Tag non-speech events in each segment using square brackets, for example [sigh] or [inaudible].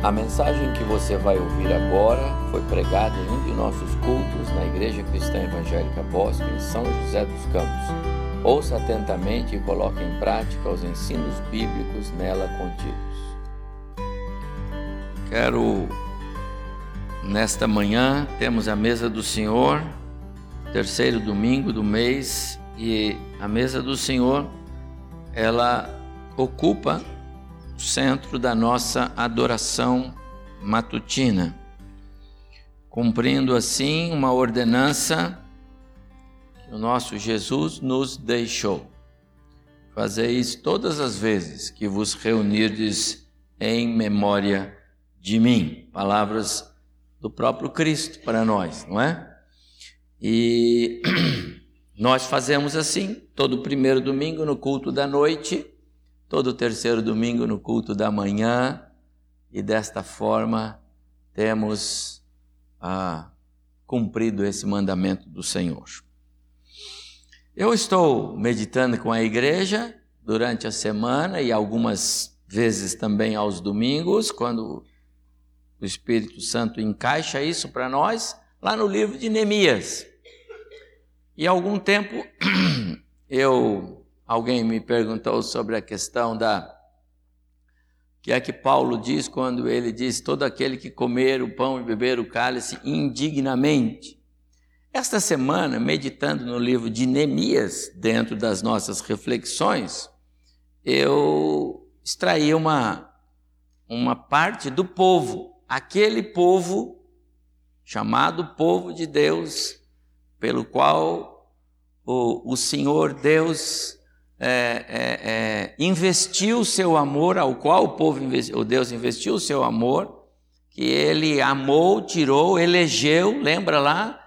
A mensagem que você vai ouvir agora foi pregada em um de nossos cultos na Igreja Cristã Evangélica Bosque, em São José dos Campos. Ouça atentamente e coloque em prática os ensinos bíblicos nela contidos. Quero, nesta manhã, temos a mesa do Senhor, terceiro domingo do mês, e a mesa do Senhor, ela ocupa centro da nossa adoração matutina, cumprindo assim uma ordenança que o nosso Jesus nos deixou. Fazeis todas as vezes que vos reunirdes em memória de mim. Palavras do próprio Cristo para nós, não é? E [clears throat] nós fazemos assim, todo primeiro domingo no culto da noite todo terceiro domingo no culto da manhã, e desta forma temos ah, cumprido esse mandamento do Senhor. Eu estou meditando com a igreja durante a semana e algumas vezes também aos domingos, quando o Espírito Santo encaixa isso para nós, lá no livro de Neemias. E algum tempo [clears throat] eu Alguém me perguntou sobre a questão da que é que Paulo diz quando ele diz todo aquele que comer o pão e beber o cálice indignamente. Esta semana, meditando no livro de Neemias, dentro das nossas reflexões, eu extraí uma, uma parte do povo, aquele povo chamado povo de Deus, pelo qual o, o Senhor Deus é, é, é, investiu o seu amor, ao qual o povo, o Deus investiu o seu amor, que ele amou, tirou, elegeu, lembra lá?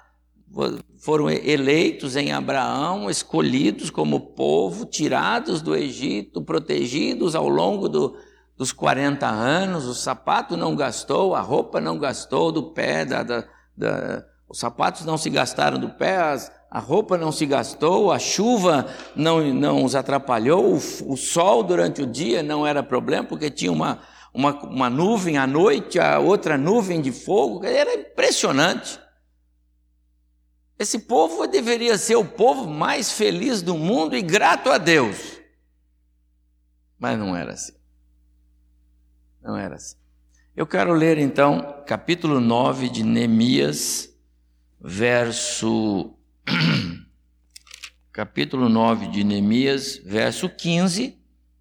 Foram eleitos em Abraão, escolhidos como povo, tirados do Egito, protegidos ao longo do, dos 40 anos, o sapato não gastou, a roupa não gastou do pé, da, da, da os sapatos não se gastaram do pé, as, a roupa não se gastou, a chuva não, não os atrapalhou, o, o sol durante o dia não era problema, porque tinha uma, uma, uma nuvem à noite, a outra nuvem de fogo, era impressionante. Esse povo deveria ser o povo mais feliz do mundo e grato a Deus. Mas não era assim. Não era assim. Eu quero ler então capítulo 9 de Neemias, verso [clears throat] capítulo 9 de Neemias, verso 15,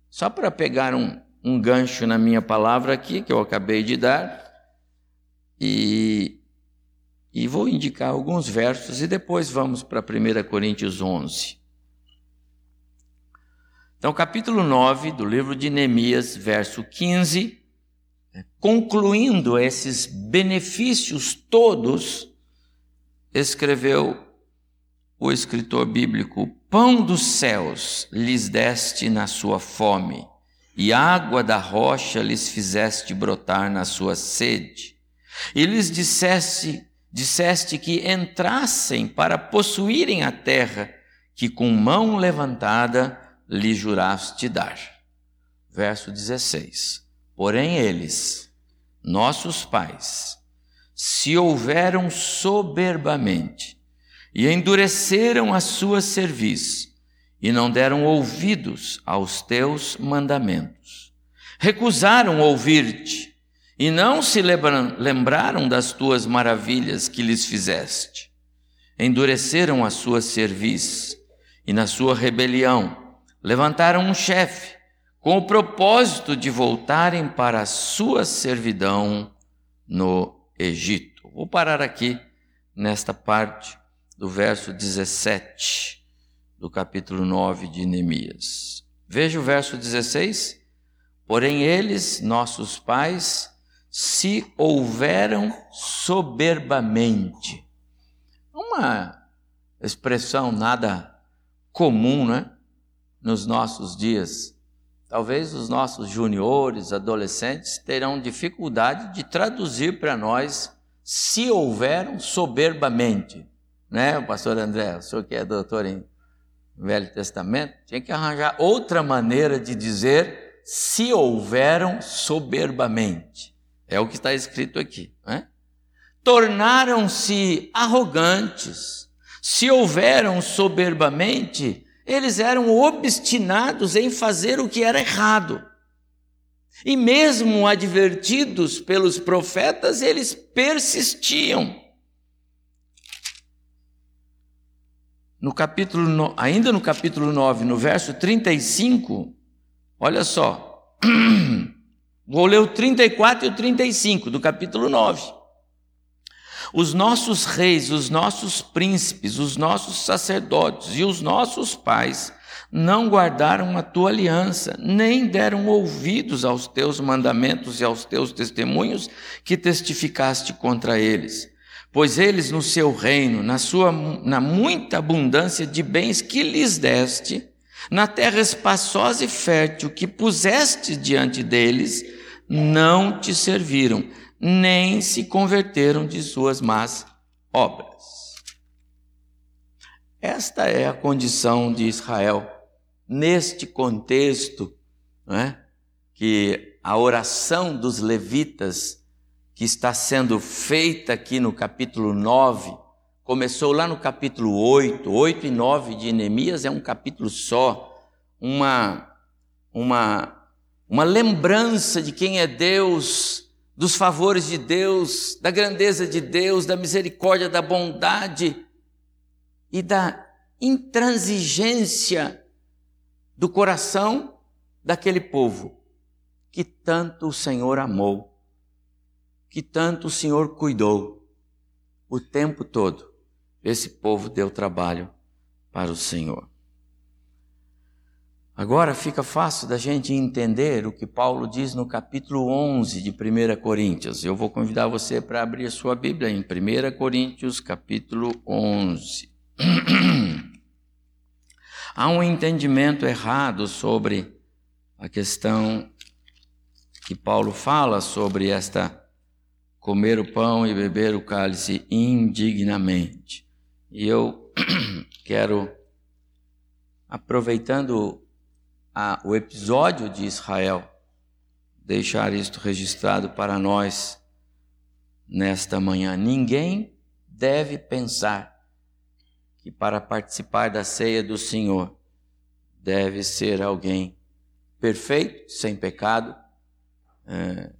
só para pegar um, um gancho na minha palavra aqui, que eu acabei de dar, e, e vou indicar alguns versos e depois vamos para 1 Coríntios 11. Então, capítulo 9 do livro de Neemias, verso 15, concluindo esses benefícios todos, escreveu o escritor bíblico: Pão dos céus lhes deste na sua fome, e água da rocha lhes fizeste brotar na sua sede. E lhes disseste, disseste que entrassem para possuírem a terra que com mão levantada lhe juraste dar. Verso 16. Porém eles, nossos pais, se houveram soberbamente e endureceram a sua cerviz e não deram ouvidos aos teus mandamentos. Recusaram ouvir-te e não se lembraram das tuas maravilhas que lhes fizeste. Endureceram a sua cerviz e na sua rebelião levantaram um chefe com o propósito de voltarem para a sua servidão no Egito. Vou parar aqui nesta parte do verso 17 do capítulo 9 de Neemias. Veja o verso 16. Porém, eles, nossos pais, se houveram soberbamente. Uma expressão nada comum, né? Nos nossos dias. Talvez os nossos juniores, adolescentes, terão dificuldade de traduzir para nós se houveram soberbamente né, o pastor André, o senhor que é doutor em Velho Testamento, tinha que arranjar outra maneira de dizer se houveram soberbamente. É o que está escrito aqui. Né? Tornaram-se arrogantes, se houveram soberbamente, eles eram obstinados em fazer o que era errado. E mesmo advertidos pelos profetas, eles persistiam. No capítulo, ainda no capítulo 9, no verso 35, olha só. [clears throat] Vou ler o 34 e o 35 do capítulo 9. Os nossos reis, os nossos príncipes, os nossos sacerdotes e os nossos pais não guardaram a tua aliança, nem deram ouvidos aos teus mandamentos e aos teus testemunhos que testificaste contra eles. Pois eles no seu reino, na sua na muita abundância de bens que lhes deste, na terra espaçosa e fértil que puseste diante deles, não te serviram, nem se converteram de suas más obras. Esta é a condição de Israel neste contexto, é? que a oração dos levitas, que está sendo feita aqui no capítulo 9, começou lá no capítulo 8, 8 e 9 de Neemias é um capítulo só, uma, uma, uma lembrança de quem é Deus, dos favores de Deus, da grandeza de Deus, da misericórdia, da bondade e da intransigência do coração daquele povo que tanto o Senhor amou, que tanto o Senhor cuidou o tempo todo. Esse povo deu trabalho para o Senhor. Agora fica fácil da gente entender o que Paulo diz no capítulo 11 de 1 Coríntios. Eu vou convidar você para abrir a sua Bíblia em 1 Coríntios, capítulo 11. [clears throat] Há um entendimento errado sobre a questão que Paulo fala sobre esta comer o pão e beber o cálice indignamente. E eu [clears throat] quero, aproveitando a, o episódio de Israel, deixar isto registrado para nós nesta manhã. Ninguém deve pensar que para participar da ceia do Senhor deve ser alguém perfeito, sem pecado. É,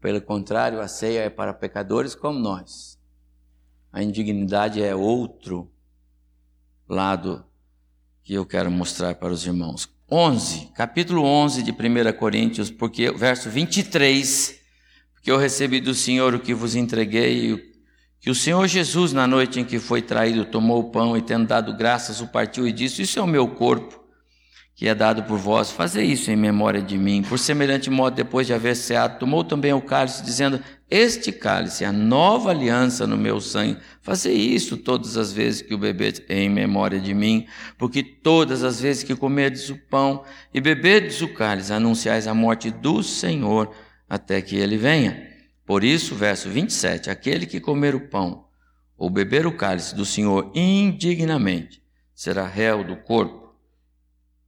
pelo contrário, a ceia é para pecadores como nós. A indignidade é outro lado que eu quero mostrar para os irmãos. 11, capítulo 11 de 1 Coríntios, porque verso 23, porque eu recebi do Senhor o que vos entreguei, que o Senhor Jesus, na noite em que foi traído, tomou o pão e, tendo dado graças, o partiu e disse: Isso é o meu corpo, que é dado por vós, fazei isso em memória de mim. Por semelhante modo, depois de haver ceado, tomou também o cálice, dizendo: Este cálice é a nova aliança no meu sangue. Fazei isso todas as vezes que o bebedes em memória de mim, porque todas as vezes que comerdes o pão e beberdes o cálice, anunciais a morte do Senhor até que ele venha. Por isso, verso 27, aquele que comer o pão ou beber o cálice do Senhor indignamente será réu do corpo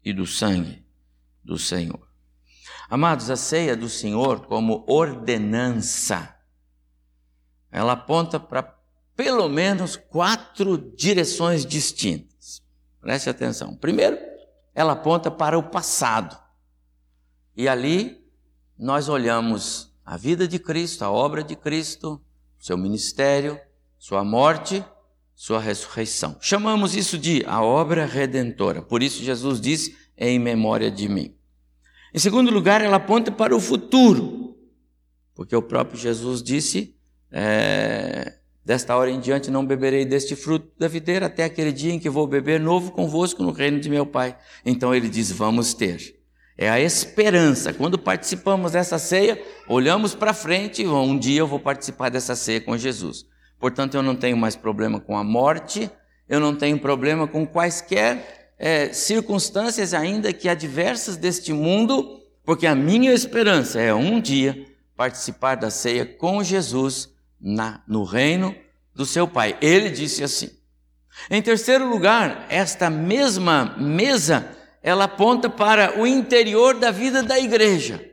e do sangue do Senhor. Amados, a ceia do Senhor como ordenança, ela aponta para pelo menos quatro direções distintas. Preste atenção. Primeiro, ela aponta para o passado. E ali nós olhamos a vida de Cristo, a obra de Cristo, seu ministério, sua morte, sua ressurreição. Chamamos isso de a obra redentora. Por isso Jesus disse em memória de mim. Em segundo lugar, ela aponta para o futuro, porque o próprio Jesus disse: é, desta hora em diante não beberei deste fruto da videira até aquele dia em que vou beber novo convosco no reino de meu Pai. Então ele diz: vamos ter. É a esperança. Quando participamos dessa ceia, olhamos para frente, um dia eu vou participar dessa ceia com Jesus. Portanto, eu não tenho mais problema com a morte, eu não tenho problema com quaisquer é, circunstâncias, ainda que adversas deste mundo, porque a minha esperança é um dia participar da ceia com Jesus na, no reino do seu Pai. Ele disse assim. Em terceiro lugar, esta mesma mesa ela aponta para o interior da vida da igreja.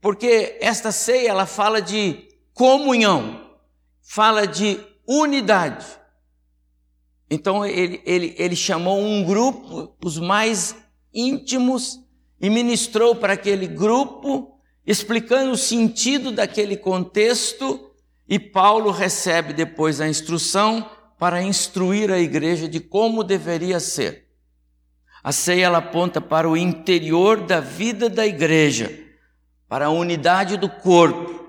Porque esta ceia ela fala de comunhão, fala de unidade. Então ele, ele, ele chamou um grupo, os mais íntimos, e ministrou para aquele grupo, explicando o sentido daquele contexto, e Paulo recebe depois a instrução para instruir a igreja de como deveria ser. A ceia ela aponta para o interior da vida da igreja, para a unidade do corpo.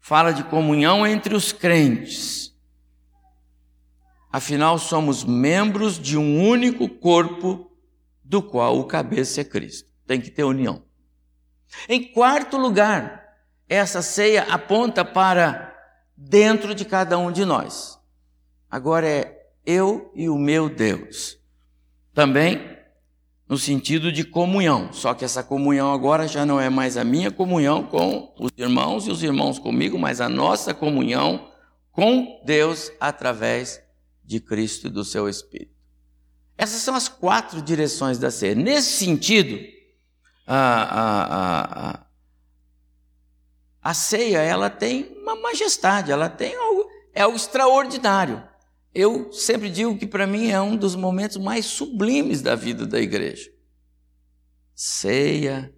Fala de comunhão entre os crentes. Afinal, somos membros de um único corpo do qual o cabeça é Cristo. Tem que ter união. Em quarto lugar, essa ceia aponta para dentro de cada um de nós. Agora é eu e o meu Deus. Também no sentido de comunhão, só que essa comunhão agora já não é mais a minha comunhão com os irmãos e os irmãos comigo, mas a nossa comunhão com Deus através de Cristo e do seu Espírito. Essas são as quatro direções da ceia. Nesse sentido, a, a, a, a ceia ela tem uma majestade, ela tem algo, é algo extraordinário. Eu sempre digo que para mim é um dos momentos mais sublimes da vida da igreja. Ceia,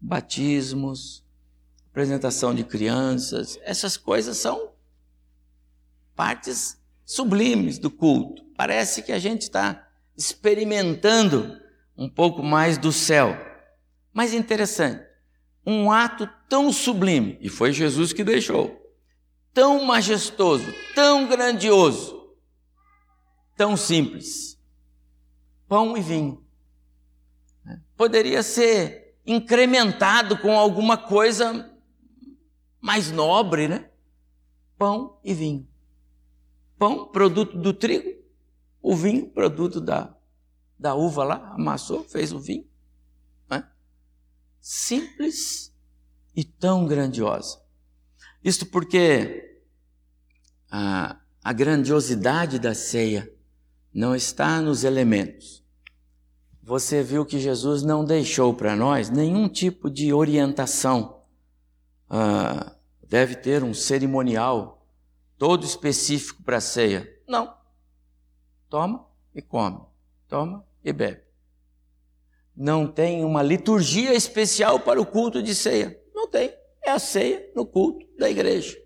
batismos, apresentação de crianças, essas coisas são partes sublimes do culto. Parece que a gente está experimentando um pouco mais do céu. Mas interessante, um ato tão sublime, e foi Jesus que deixou, tão majestoso, tão grandioso, tão simples. Pão e vinho. Poderia ser incrementado com alguma coisa mais nobre, né? Pão e vinho. Pão, produto do trigo, o vinho, produto da, da uva lá, amassou, fez o vinho. Né? Simples e tão grandiosa. Isto porque a, a grandiosidade da ceia não está nos elementos. Você viu que Jesus não deixou para nós nenhum tipo de orientação. Ah, deve ter um cerimonial todo específico para a ceia. Não. Toma e come, toma e bebe. Não tem uma liturgia especial para o culto de ceia. Não tem. É a ceia no culto da igreja.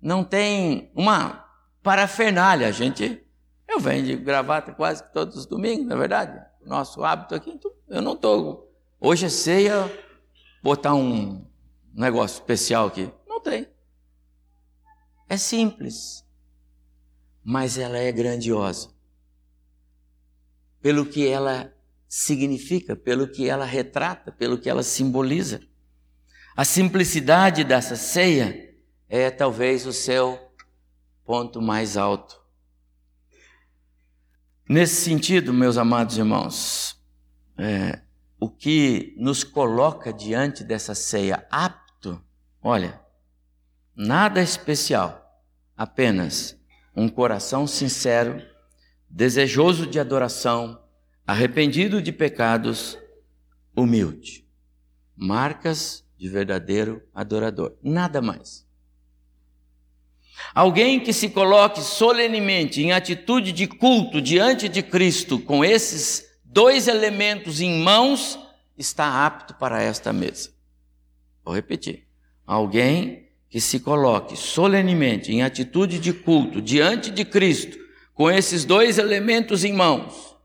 Não tem uma parafernália. A gente, eu venho de gravata quase todos os domingos, não é verdade? Nosso hábito aqui, então, eu não estou. Hoje é ceia, botar um negócio especial aqui. Não tem. É simples mas ela é grandiosa. Pelo que ela significa, pelo que ela retrata, pelo que ela simboliza. A simplicidade dessa ceia é talvez o seu ponto mais alto. Nesse sentido, meus amados irmãos, é, o que nos coloca diante dessa ceia apto, olha, nada especial, apenas um coração sincero, desejoso de adoração, arrependido de pecados, humilde. Marcas de verdadeiro adorador. Nada mais. Alguém que se coloque solenemente em atitude de culto diante de Cristo com esses dois elementos em mãos está apto para esta mesa. Vou repetir. Alguém que se coloque solenemente em atitude de culto diante de Cristo, com esses dois elementos em mãos,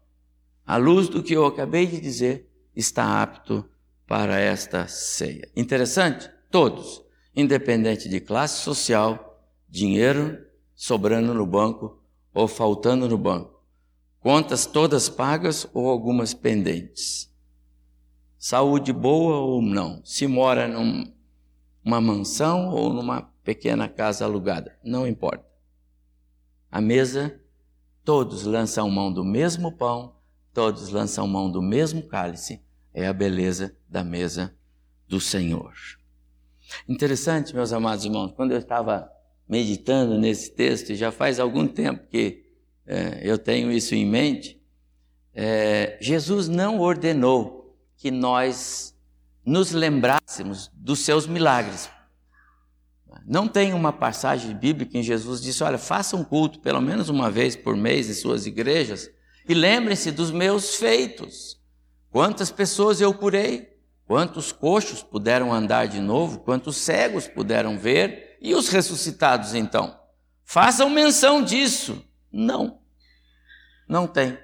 à luz do que eu acabei de dizer, está apto para esta ceia. Interessante? Todos, independente de classe social, dinheiro sobrando no banco ou faltando no banco, contas todas pagas ou algumas pendentes. Saúde boa ou não, se mora num uma mansão ou numa pequena casa alugada, não importa. A mesa, todos lançam mão do mesmo pão, todos lançam mão do mesmo cálice, é a beleza da mesa do Senhor. Interessante, meus amados irmãos, quando eu estava meditando nesse texto, e já faz algum tempo que é, eu tenho isso em mente, é, Jesus não ordenou que nós nos lembrássemos dos seus milagres. Não tem uma passagem bíblica em Jesus disse: olha, faça um culto pelo menos uma vez por mês em suas igrejas e lembrem-se dos meus feitos. Quantas pessoas eu curei? Quantos coxos puderam andar de novo? Quantos cegos puderam ver? E os ressuscitados então? Façam menção disso. Não, não tem.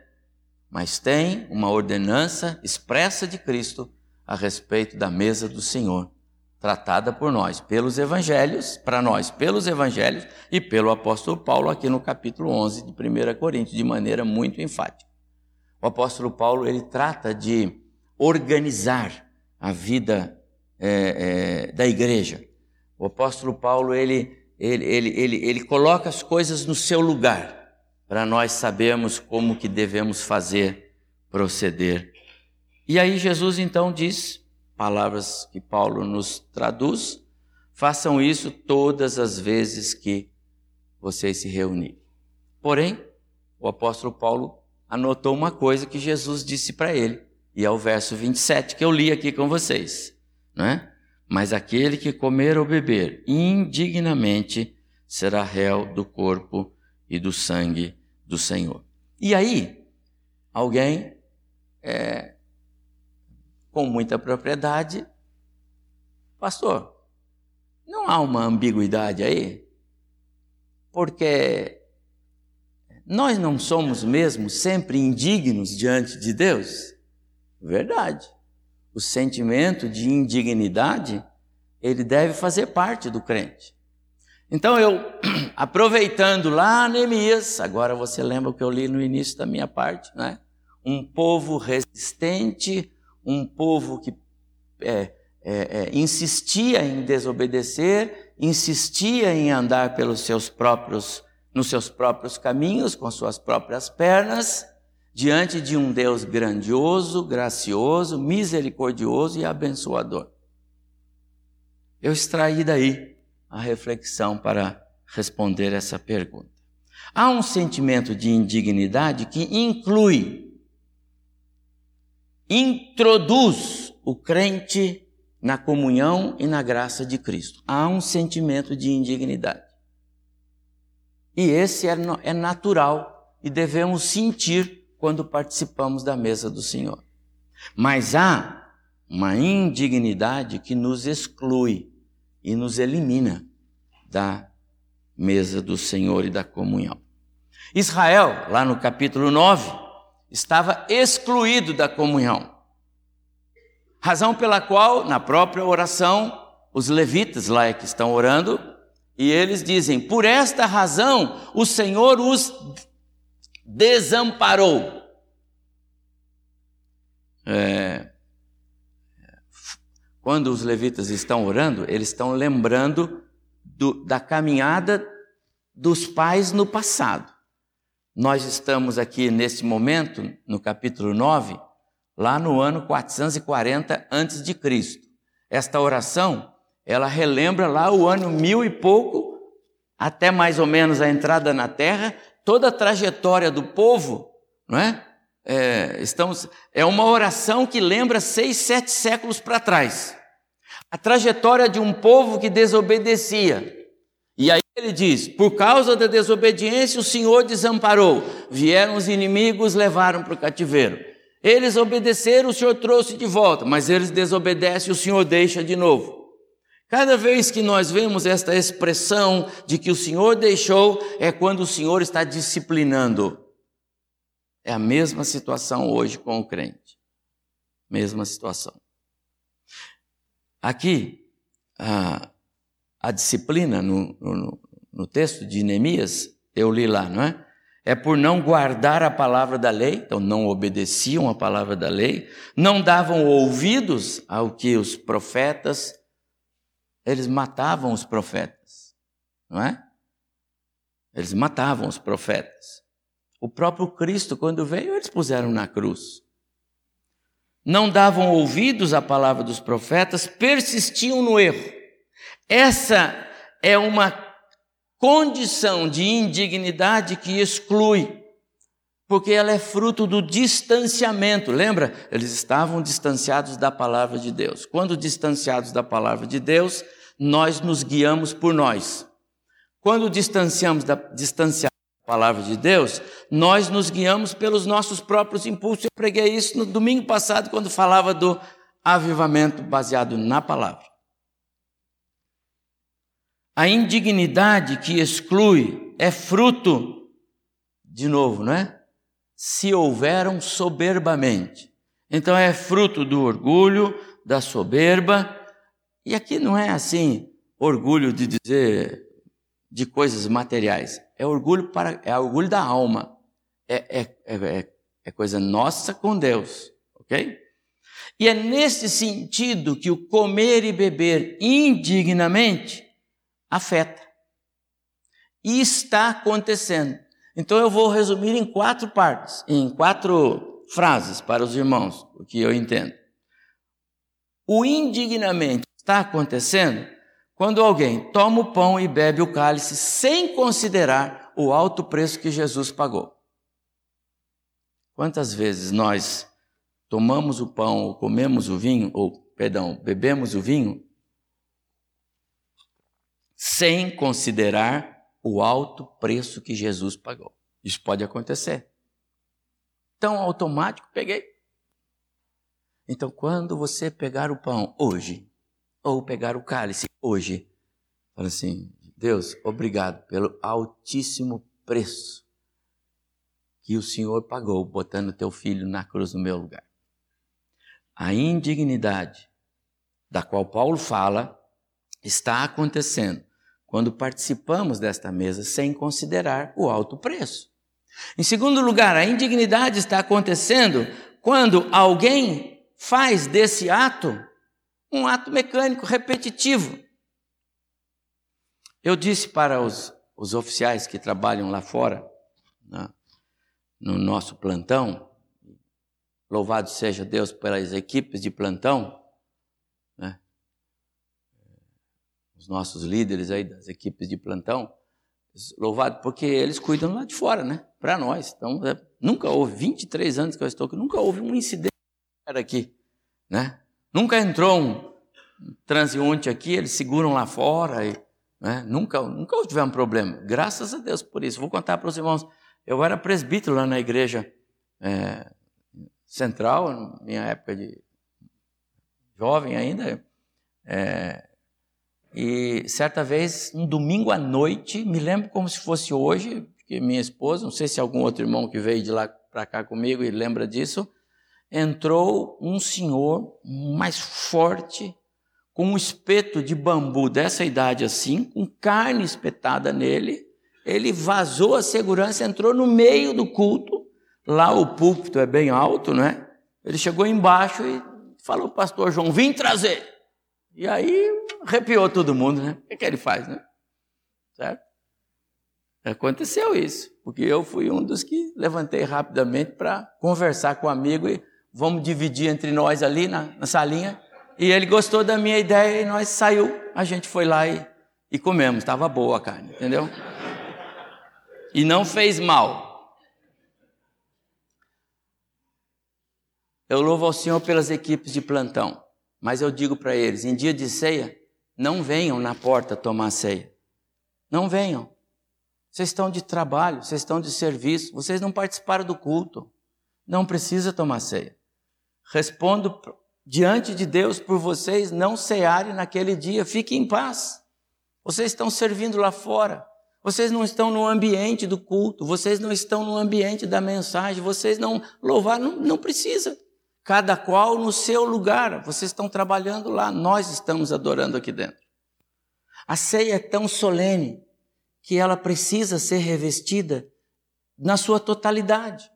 Mas tem uma ordenança expressa de Cristo a respeito da mesa do Senhor tratada por nós, pelos evangelhos, para nós, pelos evangelhos e pelo apóstolo Paulo aqui no capítulo 11 de 1 Coríntios, de maneira muito enfática. O apóstolo Paulo, ele trata de organizar a vida é, é, da igreja. O apóstolo Paulo, ele, ele, ele, ele, ele coloca as coisas no seu lugar, para nós sabermos como que devemos fazer, proceder. E aí Jesus então diz, palavras que Paulo nos traduz, façam isso todas as vezes que vocês se reunirem. Porém, o apóstolo Paulo anotou uma coisa que Jesus disse para ele, e é o verso 27 que eu li aqui com vocês, não é? Mas aquele que comer ou beber indignamente será réu do corpo e do sangue do Senhor. E aí, alguém é, com muita propriedade. Pastor, não há uma ambiguidade aí? Porque nós não somos mesmo sempre indignos diante de Deus? Verdade. O sentimento de indignidade, ele deve fazer parte do crente. Então eu, [clears throat] aproveitando lá Neemias, agora você lembra o que eu li no início da minha parte, né? Um povo resistente, um povo que é, é, é, insistia em desobedecer, insistia em andar pelos seus próprios, nos seus próprios caminhos, com suas próprias pernas, diante de um Deus grandioso, gracioso, misericordioso e abençoador. Eu extraí daí a reflexão para responder essa pergunta. Há um sentimento de indignidade que inclui introduz o crente na comunhão e na graça de Cristo. Há um sentimento de indignidade. E esse é, é natural e devemos sentir quando participamos da mesa do Senhor. Mas há uma indignidade que nos exclui e nos elimina da mesa do Senhor e da comunhão. Israel, lá no capítulo 9, estava excluído da comunhão. Razão pela qual, na própria oração, os levitas lá é que estão orando, e eles dizem: Por esta razão o Senhor os desamparou. É, quando os levitas estão orando, eles estão lembrando do, da caminhada dos pais no passado. Nós estamos aqui nesse momento, no capítulo 9, lá no ano 440 antes de Cristo. Esta oração, ela relembra lá o ano mil e pouco, até mais ou menos a entrada na terra, toda a trajetória do povo, não é? é estamos, é uma oração que lembra seis, sete séculos para trás. A trajetória de um povo que desobedecia, e aí ele diz: por causa da desobediência, o Senhor desamparou. Vieram os inimigos, levaram para o cativeiro. Eles obedeceram, o Senhor trouxe de volta, mas eles desobedecem, o Senhor deixa de novo. Cada vez que nós vemos esta expressão de que o Senhor deixou, é quando o Senhor está disciplinando. É a mesma situação hoje com o crente. Mesma situação. Aqui, ah, a disciplina no, no, no texto de Neemias, eu li lá, não é? É por não guardar a palavra da lei, então não obedeciam a palavra da lei, não davam ouvidos ao que os profetas, eles matavam os profetas, não é? Eles matavam os profetas. O próprio Cristo, quando veio, eles puseram na cruz. Não davam ouvidos à palavra dos profetas, persistiam no erro. Essa é uma condição de indignidade que exclui, porque ela é fruto do distanciamento. Lembra? Eles estavam distanciados da palavra de Deus. Quando distanciados da palavra de Deus, nós nos guiamos por nós. Quando distanciamos da, distanciamos da palavra de Deus, nós nos guiamos pelos nossos próprios impulsos. Eu preguei isso no domingo passado, quando falava do avivamento baseado na palavra. A indignidade que exclui é fruto, de novo, não é? Se houveram soberbamente. Então é fruto do orgulho, da soberba, e aqui não é assim orgulho de dizer de coisas materiais, é orgulho para é orgulho da alma, é, é, é, é coisa nossa com Deus, ok? E é nesse sentido que o comer e beber indignamente afeta. E está acontecendo. Então eu vou resumir em quatro partes, em quatro frases para os irmãos, o que eu entendo. O indignamente está acontecendo quando alguém toma o pão e bebe o cálice sem considerar o alto preço que Jesus pagou. Quantas vezes nós tomamos o pão, ou comemos o vinho, ou, perdão, bebemos o vinho, sem considerar o alto preço que Jesus pagou. Isso pode acontecer. Tão automático, peguei. Então, quando você pegar o pão hoje, ou pegar o cálice hoje, fala assim: Deus, obrigado pelo altíssimo preço que o Senhor pagou botando teu filho na cruz no meu lugar. A indignidade da qual Paulo fala está acontecendo quando participamos desta mesa sem considerar o alto preço. Em segundo lugar, a indignidade está acontecendo quando alguém faz desse ato um ato mecânico repetitivo. Eu disse para os, os oficiais que trabalham lá fora, né, no nosso plantão, louvado seja Deus pelas equipes de plantão, os nossos líderes aí das equipes de plantão, louvado porque eles cuidam lá de fora, né? Para nós. Então, é, nunca houve, 23 anos que eu estou aqui, nunca houve um incidente aqui, né? Nunca entrou um transeunte aqui, eles seguram lá fora e né? nunca, nunca tivemos problema. Graças a Deus por isso. Vou contar para os irmãos. Eu era presbítero lá na igreja é, central, minha época de jovem ainda. É, e certa vez, um domingo à noite, me lembro como se fosse hoje, que minha esposa, não sei se algum outro irmão que veio de lá para cá comigo e lembra disso, entrou um senhor mais forte, com um espeto de bambu dessa idade assim, com carne espetada nele. Ele vazou a segurança, entrou no meio do culto. Lá o púlpito é bem alto, né? Ele chegou embaixo e falou, pastor João, vim trazer. E aí arrepiou todo mundo, né? O que, que ele faz, né? Certo? Aconteceu isso, porque eu fui um dos que levantei rapidamente para conversar com o um amigo e vamos dividir entre nós ali na, na, salinha. E ele gostou da minha ideia e nós saiu, a gente foi lá e, e comemos, estava boa a carne, entendeu? E não fez mal. Eu louvo ao Senhor pelas equipes de plantão. Mas eu digo para eles: em dia de ceia, não venham na porta tomar ceia. Não venham. Vocês estão de trabalho, vocês estão de serviço, vocês não participaram do culto. Não precisa tomar ceia. Respondo diante de Deus por vocês não cearem naquele dia, fiquem em paz. Vocês estão servindo lá fora. Vocês não estão no ambiente do culto, vocês não estão no ambiente da mensagem, vocês não louvar, não, não precisa cada qual no seu lugar. Vocês estão trabalhando lá, nós estamos adorando aqui dentro. A ceia é tão solene que ela precisa ser revestida na sua totalidade.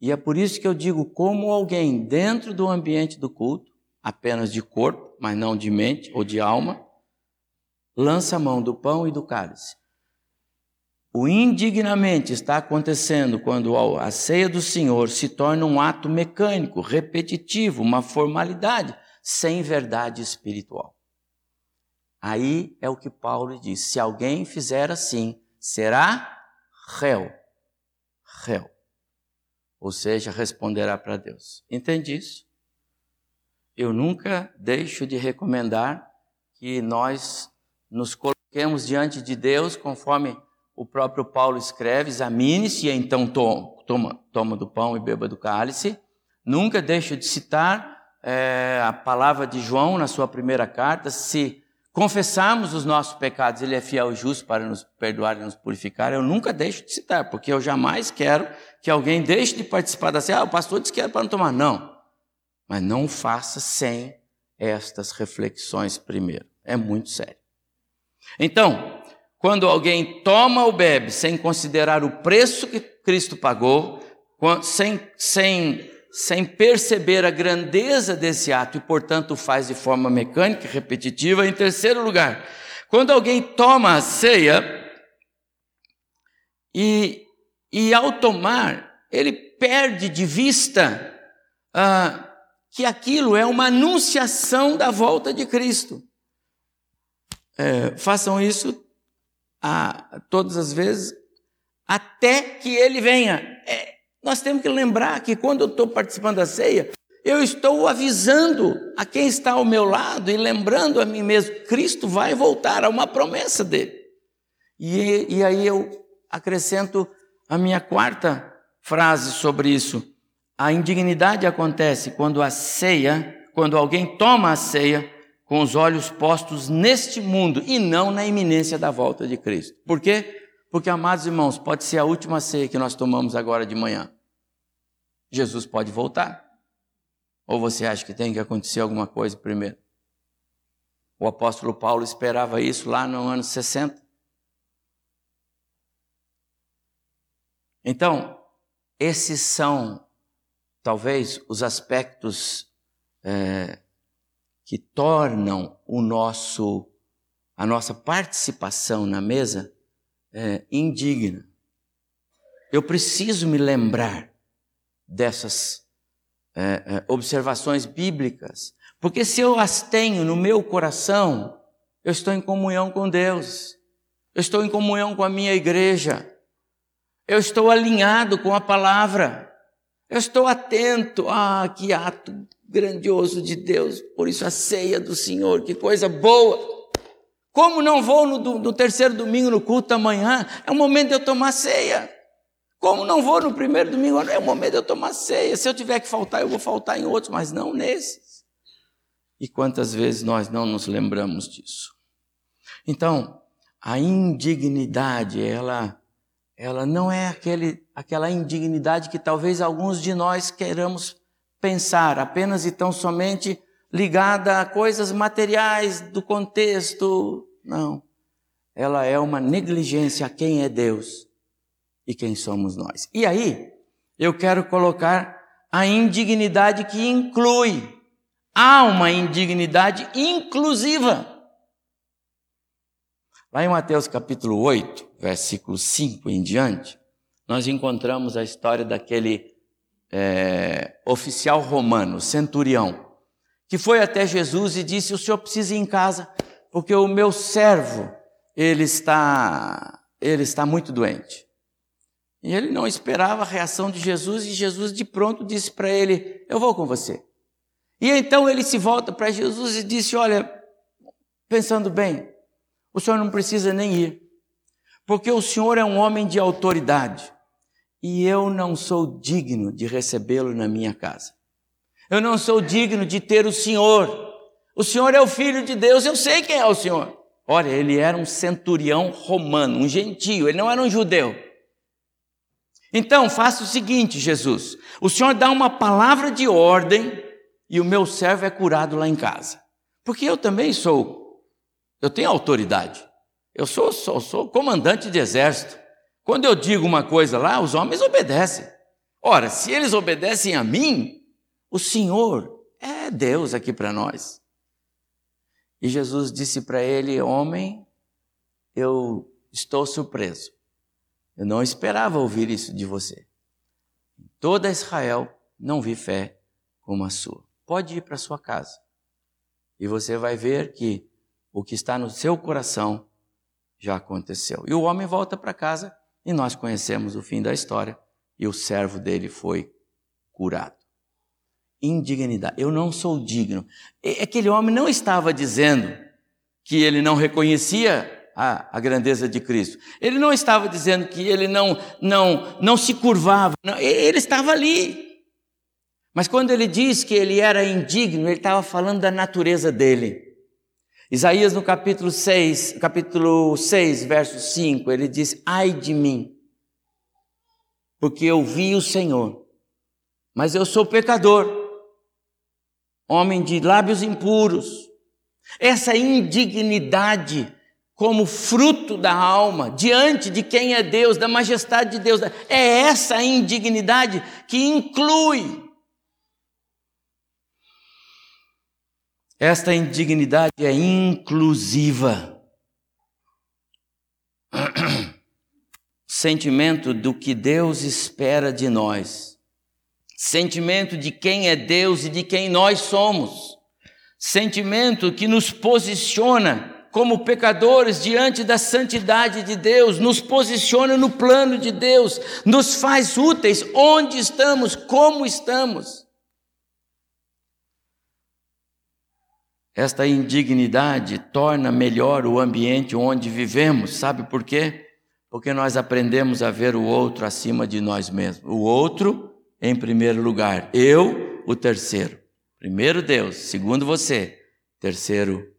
E é por isso que eu digo: como alguém dentro do ambiente do culto, apenas de corpo, mas não de mente ou de alma, lança a mão do pão e do cálice o indignamente está acontecendo quando a ceia do Senhor se torna um ato mecânico, repetitivo, uma formalidade, sem verdade espiritual. Aí é o que Paulo diz: se alguém fizer assim, será réu. Réu. ou seja, responderá para Deus. Entende isso? Eu nunca deixo de recomendar que nós nos coloquemos diante de Deus, conforme o próprio Paulo escreve: examine-se e então toma, toma do pão e beba do cálice. Nunca deixo de citar é, a palavra de João na sua primeira carta: se confessarmos os nossos pecados, Ele é fiel e justo para nos perdoar e nos purificar. Eu nunca deixo de citar, porque eu jamais quero que alguém deixe de participar da ceia. Ah, o pastor disse que era para não tomar. Não. Mas não faça sem estas reflexões primeiro. É muito sério. Então, quando alguém toma ou bebe sem considerar o preço que Cristo pagou, sem, sem, sem perceber a grandeza desse ato e, portanto, faz de forma mecânica e repetitiva. Em terceiro lugar, quando alguém toma a ceia e, e ao tomar, ele perde de vista ah, que aquilo é uma anunciação da volta de Cristo. É, façam isso a, todas as vezes, até que ele venha. É, nós temos que lembrar que quando eu estou participando da ceia, eu estou avisando a quem está ao meu lado e lembrando a mim mesmo: Cristo vai voltar, há uma promessa dele. E, e aí eu acrescento a minha quarta frase sobre isso. A indignidade acontece quando a ceia, quando alguém toma a ceia com os olhos postos neste mundo e não na iminência da volta de Cristo. Por quê? Porque, amados irmãos, pode ser a última ceia que nós tomamos agora de manhã. Jesus pode voltar. Ou você acha que tem que acontecer alguma coisa primeiro? O apóstolo Paulo esperava isso lá no ano 60. Então, esses são, talvez, os aspectos é, que tornam o nosso, a nossa participação na mesa é, indigna. Eu preciso me lembrar dessas é, é, observações bíblicas, porque se eu as tenho no meu coração, eu estou em comunhão com Deus, eu estou em comunhão com a minha igreja, eu estou alinhado com a palavra, eu estou atento. Ah, que ato grandioso de Deus, por isso a ceia do Senhor, que coisa boa. Como não vou no, no terceiro domingo no culto da manhã? É o momento de eu tomar ceia. Como não vou no primeiro domingo? É o momento de eu tomar ceia. Se eu tiver que faltar, eu vou faltar em outros, mas não nesses. E quantas vezes nós não nos lembramos disso? Então, a indignidade, ela, ela não é aquele, aquela indignidade que talvez alguns de nós queiramos pensar apenas e tão somente ligada a coisas materiais do contexto. Não. Ela é uma negligência a quem é Deus e quem somos nós. E aí, eu quero colocar a indignidade que inclui. Há uma indignidade inclusiva. Lá em Mateus capítulo 8, versículo 5 em diante, nós encontramos a história daquele é, oficial romano, centurião, que foi até Jesus e disse: O senhor precisa ir em casa, porque o meu servo ele está ele está muito doente. E ele não esperava a reação de Jesus e Jesus de pronto disse para ele: Eu vou com você. E então ele se volta para Jesus e disse: Olha, pensando bem, o senhor não precisa nem ir, porque o senhor é um homem de autoridade e eu não sou digno de recebê-lo na minha casa. Eu não sou digno de ter o Senhor. O Senhor é o Filho de Deus, eu sei quem é o Senhor. Olha, ele era um centurião romano, um gentio, ele não era um judeu. Então, faça o seguinte, Jesus: o Senhor dá uma palavra de ordem e o meu servo é curado lá em casa. Porque eu também sou, eu tenho autoridade. Eu sou, sou, sou comandante de exército. Quando eu digo uma coisa lá, os homens obedecem. Ora, se eles obedecem a mim, o Senhor é Deus aqui para nós. E Jesus disse para ele: Homem, eu estou surpreso. Eu não esperava ouvir isso de você. Toda Israel não vi fé como a sua. Pode ir para sua casa. E você vai ver que o que está no seu coração já aconteceu. E o homem volta para casa e nós conhecemos o fim da história, e o servo dele foi curado. Indignidade. Eu não sou digno. Aquele homem não estava dizendo que ele não reconhecia a, a, grandeza de Cristo. Ele não estava dizendo que ele não, não, não se curvava. Não, ele estava ali. Mas quando ele diz que ele era indigno, ele estava falando da natureza dele. Isaías no capítulo 6, capítulo 6, verso 5, ele diz: Ai de mim, porque eu vi o Senhor, mas eu sou pecador, homem de lábios impuros. Essa indignidade como fruto da alma, diante de quem é Deus, da majestade de Deus, é essa indignidade que inclui Esta indignidade é inclusiva. [clears throat] Sentimento do que Deus espera de nós. Sentimento de quem é Deus e de quem nós somos. Sentimento que nos posiciona como pecadores diante da santidade de Deus, nos posiciona no plano de Deus, nos faz úteis onde estamos, como estamos. Esta indignidade torna melhor o ambiente onde vivemos, sabe por quê? Porque nós aprendemos a ver o outro acima de nós mesmos. O outro em primeiro lugar, eu, o terceiro. Primeiro Deus, segundo você, terceiro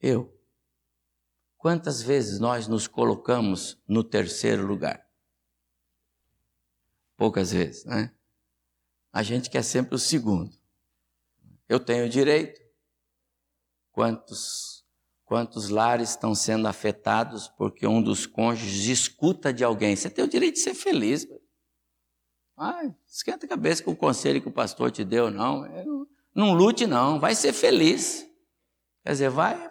eu. Quantas vezes nós nos colocamos no terceiro lugar? Poucas vezes, né? A gente quer sempre o segundo. Eu tenho direito, Quantos, quantos lares estão sendo afetados porque um dos cônjuges escuta de alguém? Você tem o direito de ser feliz. Ai, esquenta a cabeça com o conselho que o pastor te deu, não. Não, não lute, não. Vai ser feliz. Quer dizer, vai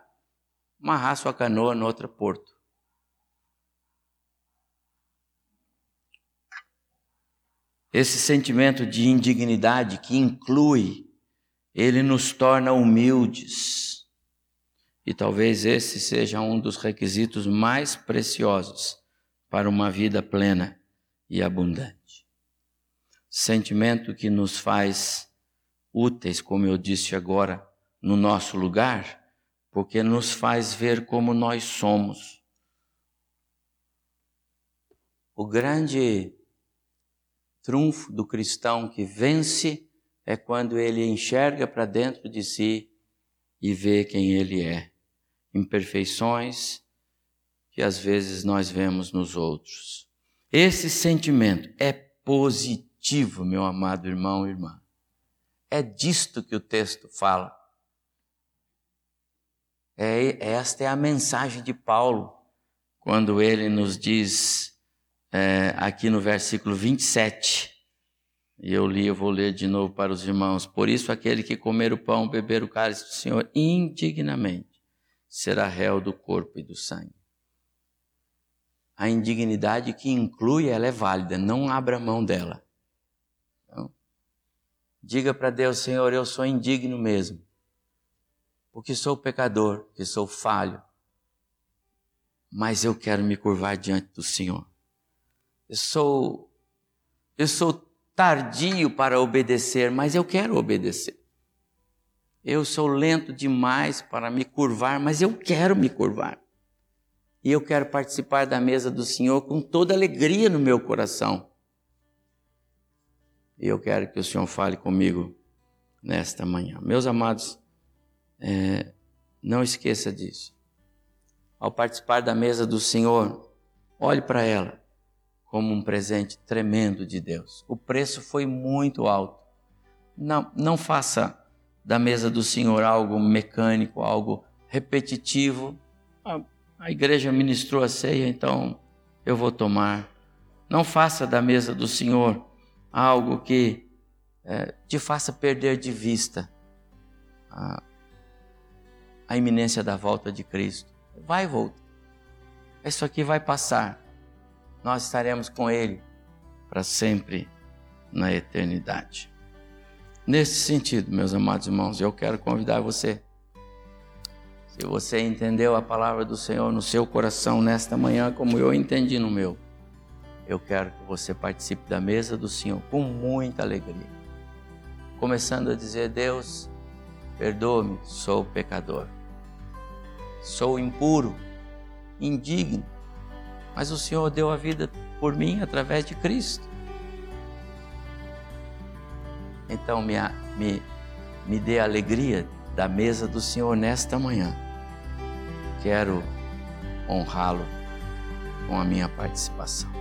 amarrar sua canoa no outro porto. Esse sentimento de indignidade que inclui, ele nos torna humildes e talvez esse seja um dos requisitos mais preciosos para uma vida plena e abundante. Sentimento que nos faz úteis, como eu disse agora, no nosso lugar, porque nos faz ver como nós somos. O grande trunfo do cristão que vence é quando ele enxerga para dentro de si e vê quem ele é imperfeições que às vezes nós vemos nos outros. Esse sentimento é positivo, meu amado irmão e irmã. É disto que o texto fala. É, esta é a mensagem de Paulo, quando ele nos diz, é, aqui no versículo 27, e eu li, eu vou ler de novo para os irmãos. Por isso, aquele que comer o pão, beber o cálice do Senhor indignamente, será réu do corpo e do sangue. A indignidade que inclui, ela é válida, não abra mão dela. Então, diga para Deus, Senhor, eu sou indigno mesmo, porque sou pecador, que sou falho, mas eu quero me curvar diante do Senhor. Eu sou, eu sou tardio para obedecer, mas eu quero obedecer. Eu sou lento demais para me curvar, mas eu quero me curvar. E eu quero participar da mesa do Senhor com toda alegria no meu coração. E eu quero que o Senhor fale comigo nesta manhã. Meus amados, é, não esqueça disso. Ao participar da mesa do Senhor, olhe para ela como um presente tremendo de Deus. O preço foi muito alto. Não, não faça da mesa do Senhor algo mecânico, algo repetitivo. A, a igreja ministrou a ceia, então eu vou tomar. Não faça da mesa do Senhor algo que é, te faça perder de vista a, a iminência da volta de Cristo. Vai e volta. Isso aqui vai passar. Nós estaremos com Ele para sempre na eternidade. Nesse sentido, meus amados irmãos, eu quero convidar você. Se você entendeu a palavra do Senhor no seu coração nesta manhã, como eu entendi no meu, eu quero que você participe da mesa do Senhor com muita alegria. Começando a dizer: Deus, perdoa-me, sou pecador, sou impuro, indigno, mas o Senhor deu a vida por mim através de Cristo. Então me, me, me dê a alegria da mesa do Senhor nesta manhã. Quero honrá-lo com a minha participação.